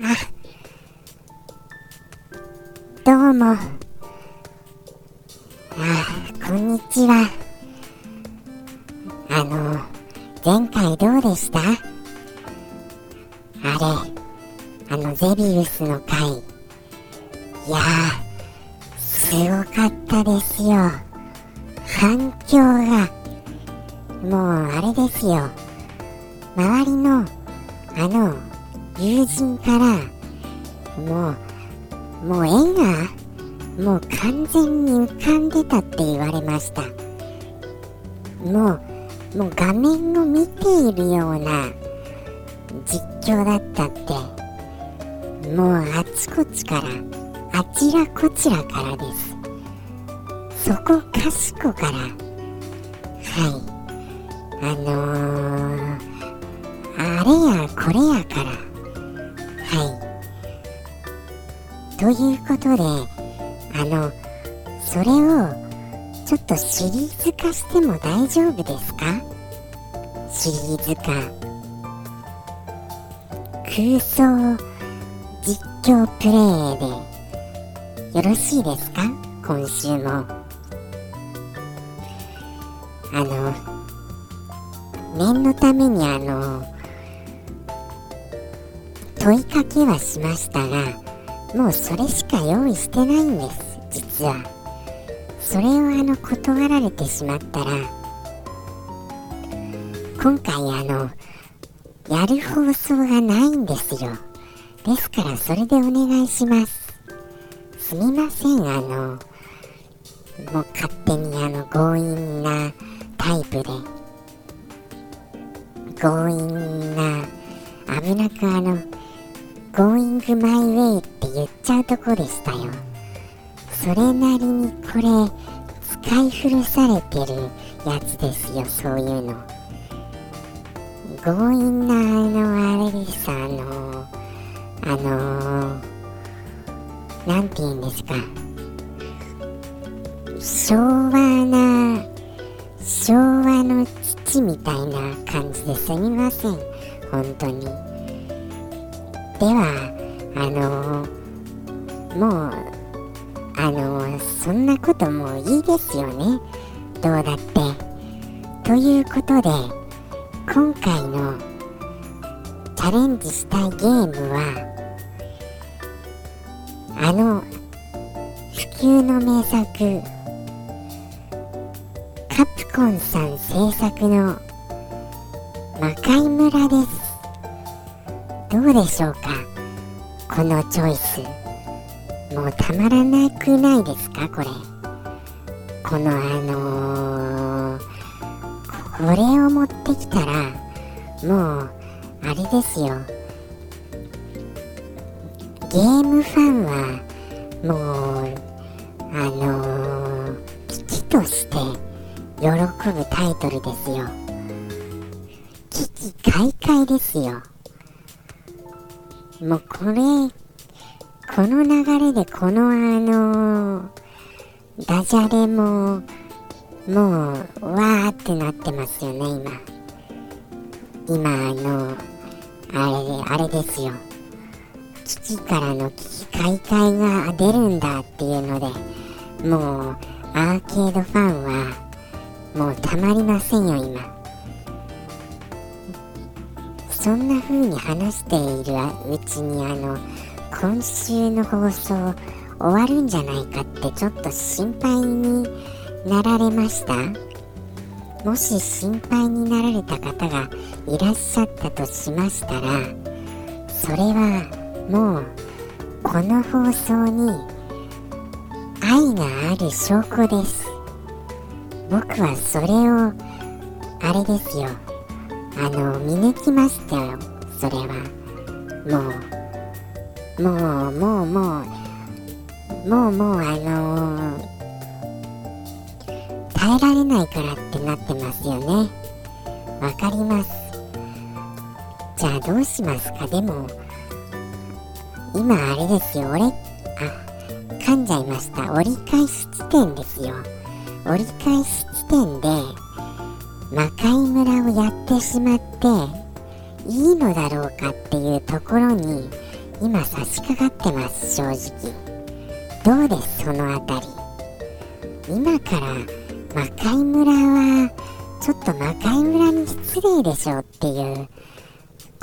どうも。あ、こんにちは。あの、前回どうでした？あれ、あのゼビウスの回。いやー、すごかったですよ。反響が、もうあれですよ。周りの、あの、友人から、もう、もう絵が、もう完全に浮かんでたって言われました。もう、もう画面を見ているような実況だったって、もうあちこちから、あちらこちらからです。そこかしこから、はい、あのー、あれやこれやから、はい。ということで、あの、それをちょっとシリーズ化しても大丈夫ですか？シリーズ化。空想実況プレイでよろしいですか？今週も。あの、念のためにあの、問いかけはしましたが、もうそれしか用意してないんです、実は。それをあの、断られてしまったら、今回あの、やる放送がないんですよ。ですからそれでお願いします。すみません、あの、もう勝手にあの強引なタイプで、強引な、危なくあの、Going my way って言っちゃうとこでしたよ。それなりにこれ、使い古されてるやつですよ、そういうの。強引なあの、あれです、あの、あのー、なんて言うんですか。昭和な、昭和の父みたいな感じですみません？本当に。ではあのもうあのそんなこともいいですよね。どうだって。ということで今回のチャレンジしたいゲームはあの普及の名作カプコンさん制作の魔界村です。どうでしょうか？このチョイス。もうたまらなくないですか？これ。このあのー、これを持ってきたらもうあれですよ。ゲームファンはもうあのー、危機として喜ぶタイトルですよ。危機開会ですよ。もうこれ、この流れでこのあのダジャレも、もう、わーってなってますよね、今。今、あの、あれ、あれですよ。基地からの危機開会が出るんだっていうので、もう、アーケードファンは、もうたまりませんよ、今。そんな風に話しているうちにあの今週の放送終わるんじゃないかってちょっと心配になられました？もし心配になられた方がいらっしゃったとしましたらそれはもうこの放送に愛がある証拠です。僕はそれをあれですよ。あの見抜きましたよ。それは。もう。もうもうもう。もうもうあのー、耐えられないからってなってますよね。わかります。じゃあどうしますか？でも今あれですよ。俺あ噛んじゃいました。折り返し地点ですよ。折り返し地点で魔界村をやってしまっていいのだろうかっていうところに今差し掛かってます正直。どうですその辺り。今から魔界村はちょっと魔界村に失礼でしょうっていう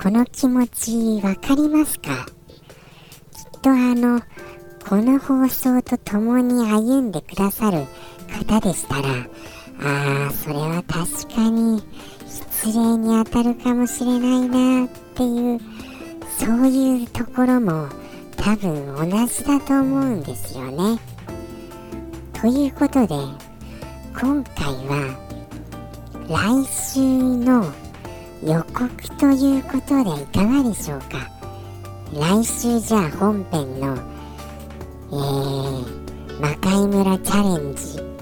この気持ちわかりますか？きっとあのこの放送と共に歩んでくださる方でしたらああそれは確かに失礼に当たるかもしれないなっていうそういうところも多分同じだと思うんですよね。ということで今回は来週の予告ということでいかがでしょうか？来週じゃあ本編のえー、魔界村チャレンジ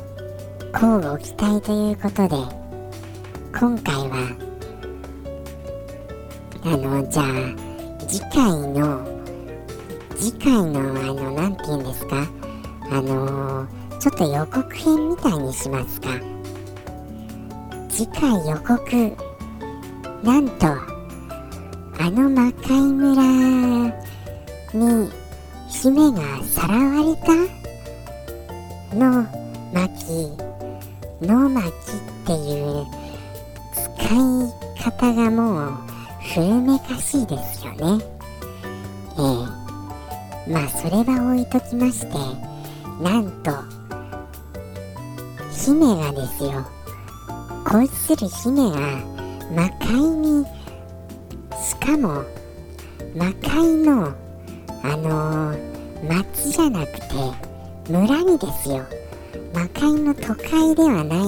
交互期待ということで今回はあのじゃあ次回の次回のあの何て言うんですか？あのー、ちょっと予告編みたいにしますか？次回予告なんとあの魔界村に姫がさらわれた？の巻。の巻っていう使い方がもう古めかしいですよね。ええ。まあそれは置いときましてなんと姫がですよ。恋する姫が魔界にしかも魔界のあのー、町じゃなくて村にですよ。魔界の都会ではない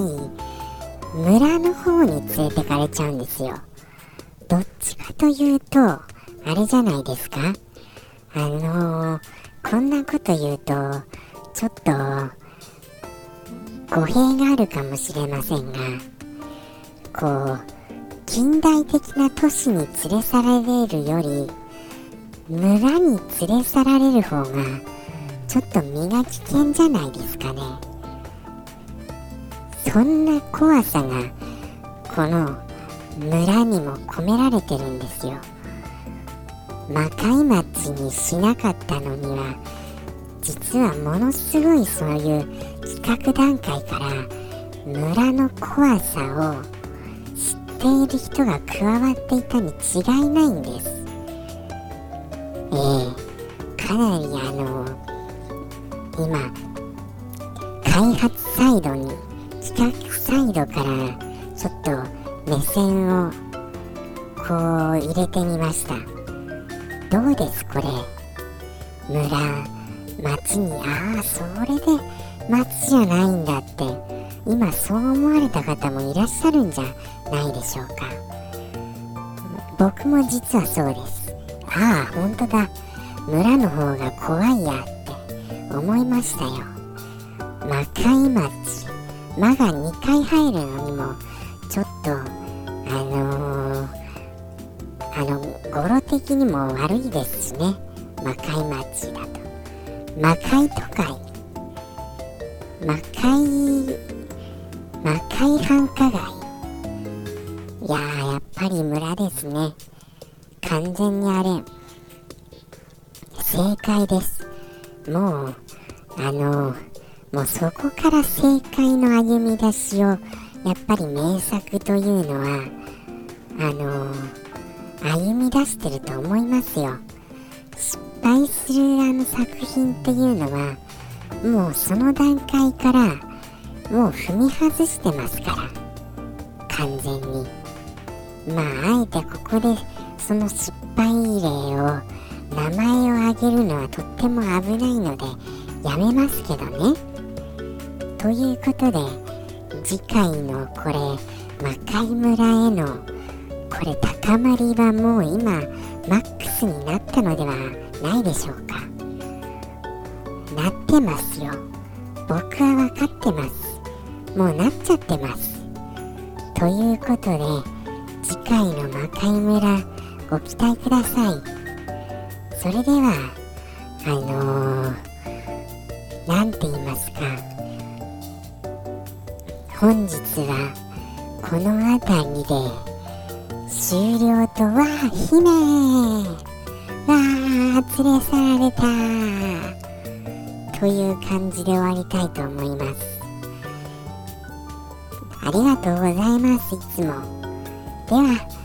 村の方に連れてかれちゃうんですよ。どっちかというとあれじゃないですか？あのー、こんなこと言うとちょっと語弊があるかもしれませんがこう近代的な都市に連れ去られるより村に連れ去られる方がちょっと身が危険じゃないですかね。そんな怖さがこの村にも込められてるんですよ。魔界町にしなかったのには実はものすごいそういう企画段階から村の怖さを知っている人が加わっていたに違いないんです。えー、かなりあの今開発サイドに企画サイドからちょっと目線をこう入れてみました。どうですこれ？村町にああそれで町じゃないんだって。今そう思われた方もいらっしゃるんじゃないでしょうか。僕も実はそうです。ああ本当だ。村の方が怖いやって思いましたよ。魔界町。魔が2回入るのにもちょっとあのー、あの語呂的にも悪いですしね。魔界町だと。魔界都会。魔界魔界繁華街。いやーやっぱり村ですね。完全にあれ正解です。もうあのもうそこから正解の歩み出しをやっぱり名作というのはあの歩み出してると思いますよ。失敗するあの作品っていうのはもうその段階からもう踏み外してますから。完全に。まああえてここでその失敗例を名前を挙げるのはとっても危ないのでやめますけどね。ということで次回のこれ魔界村へのこれ高まりはもう今マックスになったのではないでしょうか。なってますよ。僕は分かってます。もうなっちゃってます。ということで次回の魔界村ご期待くださいそれではあの何、て言いますか本日はこの辺りで終了とは姫わあ連れ去られた。という感じで終わりたいと思います。ありがとうございますいつも。では